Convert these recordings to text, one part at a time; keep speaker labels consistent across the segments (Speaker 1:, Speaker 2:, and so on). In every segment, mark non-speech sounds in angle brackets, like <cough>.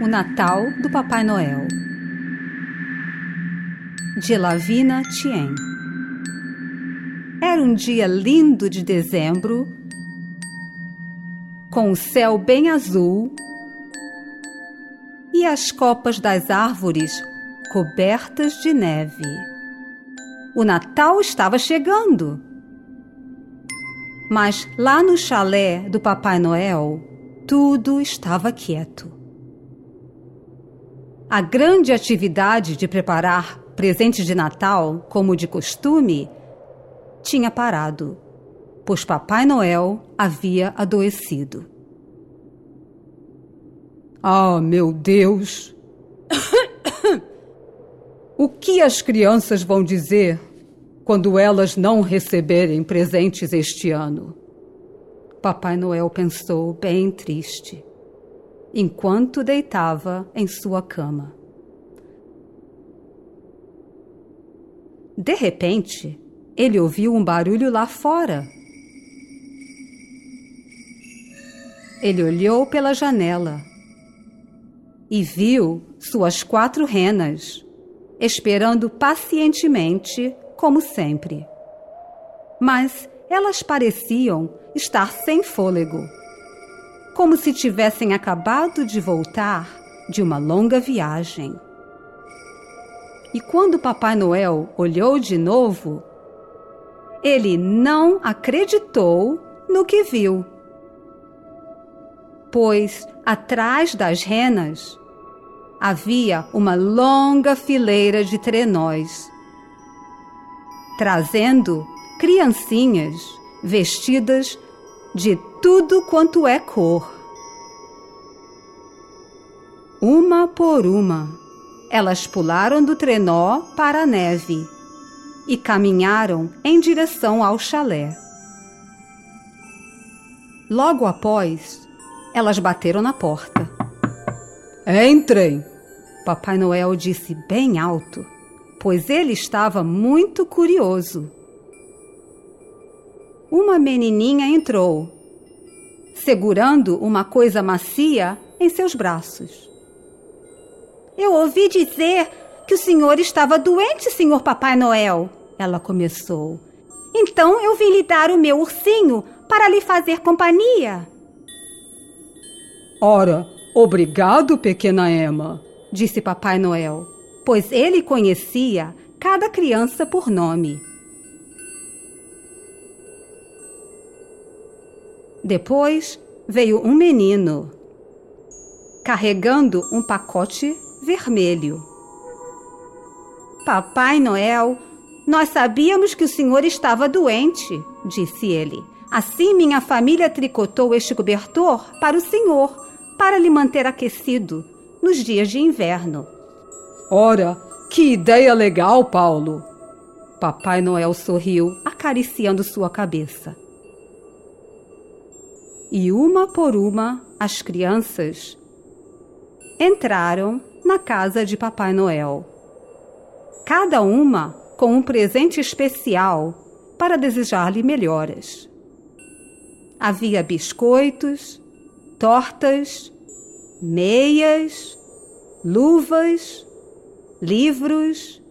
Speaker 1: O Natal do Papai Noel de Lavina Tien Era um dia lindo de dezembro, com o céu bem azul e as copas das árvores cobertas de neve. O Natal estava chegando. Mas lá no chalé do Papai Noel, tudo estava quieto. A grande atividade de preparar presentes de Natal, como de costume, tinha parado, pois Papai Noel havia adoecido.
Speaker 2: Ah, meu Deus! <coughs> o que as crianças vão dizer quando elas não receberem presentes este ano?
Speaker 1: Papai Noel pensou bem triste, enquanto deitava em sua cama. De repente, ele ouviu um barulho lá fora. Ele olhou pela janela e viu suas quatro renas, esperando pacientemente, como sempre. Mas elas pareciam estar sem fôlego, como se tivessem acabado de voltar de uma longa viagem. E quando Papai Noel olhou de novo, ele não acreditou no que viu. Pois atrás das renas havia uma longa fileira de trenós, trazendo criancinhas vestidas de tudo quanto é cor. Uma por uma, elas pularam do trenó para a neve e caminharam em direção ao chalé. Logo após, elas bateram na porta.
Speaker 2: Entrem!
Speaker 1: Papai Noel disse bem alto, pois ele estava muito curioso uma menininha entrou, segurando uma coisa macia em seus braços.
Speaker 3: Eu ouvi dizer que o senhor estava doente, senhor Papai Noel, ela começou. Então eu vim lhe dar o meu ursinho para lhe fazer companhia.
Speaker 2: Ora, obrigado, pequena Emma,
Speaker 1: disse Papai Noel, pois ele conhecia cada criança por nome. Depois veio um menino carregando um pacote vermelho.
Speaker 3: Papai Noel, nós sabíamos que o senhor estava doente, disse ele. Assim minha família tricotou este cobertor para o senhor, para lhe manter aquecido nos dias de inverno.
Speaker 2: Ora, que ideia legal, Paulo!
Speaker 1: Papai Noel sorriu, acariciando sua cabeça e uma por uma as crianças entraram na casa de Papai Noel. Cada uma com um presente especial para desejar-lhe melhoras. Havia biscoitos, tortas, meias, luvas, livros,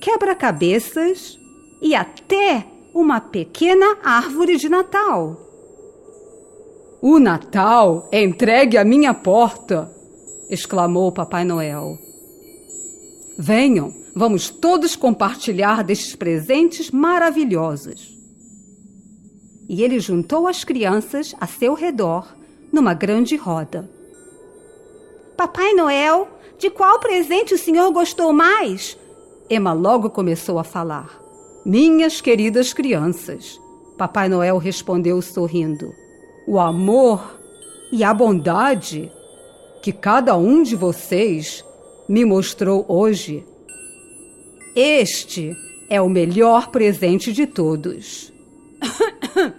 Speaker 1: quebra-cabeças e até uma pequena árvore de Natal.
Speaker 2: O Natal é entregue à minha porta! exclamou Papai Noel. Venham, vamos todos compartilhar destes presentes maravilhosos.
Speaker 1: E ele juntou as crianças a seu redor numa grande roda.
Speaker 3: Papai Noel, de qual presente o senhor gostou mais?
Speaker 1: Emma logo começou a falar. Minhas queridas crianças, Papai Noel respondeu sorrindo
Speaker 2: o amor e a bondade que cada um de vocês me mostrou hoje. Este é o melhor presente de todos. <coughs>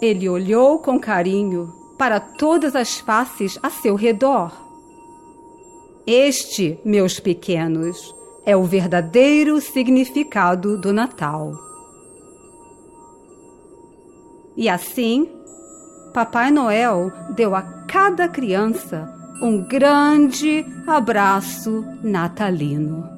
Speaker 1: Ele olhou com carinho para todas as faces a seu redor. Este, meus pequenos, é o verdadeiro significado do Natal. E assim, Papai Noel deu a cada criança um grande abraço natalino.